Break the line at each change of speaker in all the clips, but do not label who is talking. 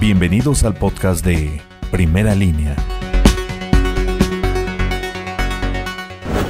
Bienvenidos al podcast de Primera Línea.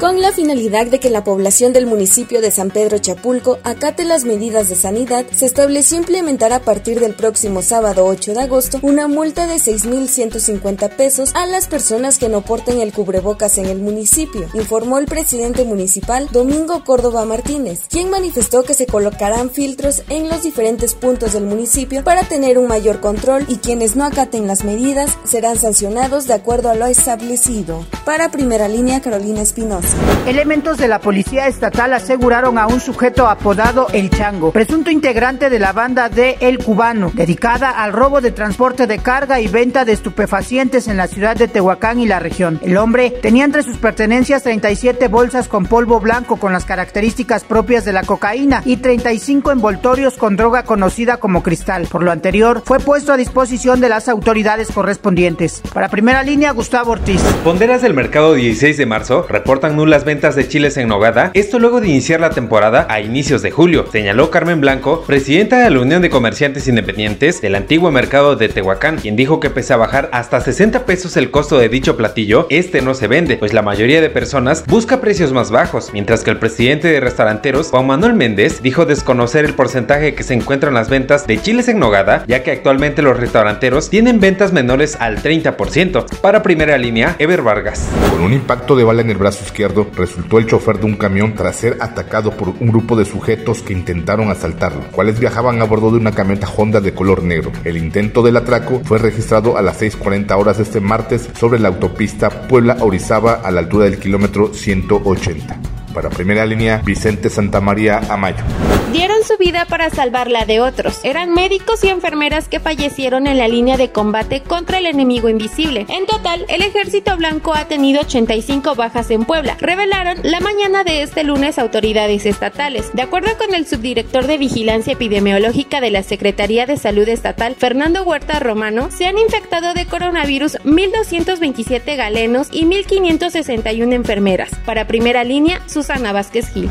Con la finalidad de que la población del municipio de San Pedro Chapulco acate las medidas de sanidad, se estableció implementar a partir del próximo sábado 8 de agosto una multa de 6.150 pesos a las personas que no porten el cubrebocas en el municipio, informó el presidente municipal Domingo Córdoba Martínez, quien manifestó que se colocarán filtros en los diferentes puntos del municipio para tener un mayor control y quienes no acaten las medidas serán sancionados de acuerdo a lo establecido. Para primera línea, Carolina Espinosa.
Elementos de la policía estatal aseguraron a un sujeto apodado El Chango, presunto integrante de la banda de El Cubano, dedicada al robo de transporte de carga y venta de estupefacientes en la ciudad de Tehuacán y la región. El hombre tenía entre sus pertenencias 37 bolsas con polvo blanco con las características propias de la cocaína y 35 envoltorios con droga conocida como cristal. Por lo anterior, fue puesto a disposición de las autoridades correspondientes. Para primera línea, Gustavo Ortiz.
Ponderas del mercado 16 de marzo reportan las ventas de chiles en nogada, esto luego de iniciar la temporada a inicios de julio, señaló Carmen Blanco, presidenta de la Unión de Comerciantes Independientes del antiguo mercado de Tehuacán, quien dijo que pese a bajar hasta 60 pesos el costo de dicho platillo, este no se vende, pues la mayoría de personas busca precios más bajos, mientras que el presidente de restauranteros, Juan Manuel Méndez, dijo desconocer el porcentaje que se encuentra en las ventas de chiles en nogada, ya que actualmente los restauranteros tienen ventas menores al 30%. Para primera línea, Ever Vargas.
Con un impacto de bala en el brazo izquierdo, resultó el chofer de un camión tras ser atacado por un grupo de sujetos que intentaron asaltarlo, cuales viajaban a bordo de una camioneta Honda de color negro. El intento del atraco fue registrado a las 6.40 horas de este martes sobre la autopista Puebla-Orizaba a la altura del kilómetro 180. Para primera línea, Vicente Santamaría Amayo.
Dieron su vida para salvar la de otros. Eran médicos y enfermeras que fallecieron en la línea de combate contra el enemigo invisible. En total, el ejército blanco ha tenido 85 bajas en Puebla, revelaron la mañana de este lunes autoridades estatales. De acuerdo con el subdirector de Vigilancia Epidemiológica de la Secretaría de Salud Estatal, Fernando Huerta Romano, se han infectado de coronavirus 1.227 galenos y 1.561 enfermeras. Para primera línea, Susana Vázquez Gil.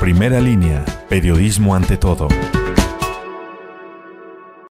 Primera línea, periodismo ante todo.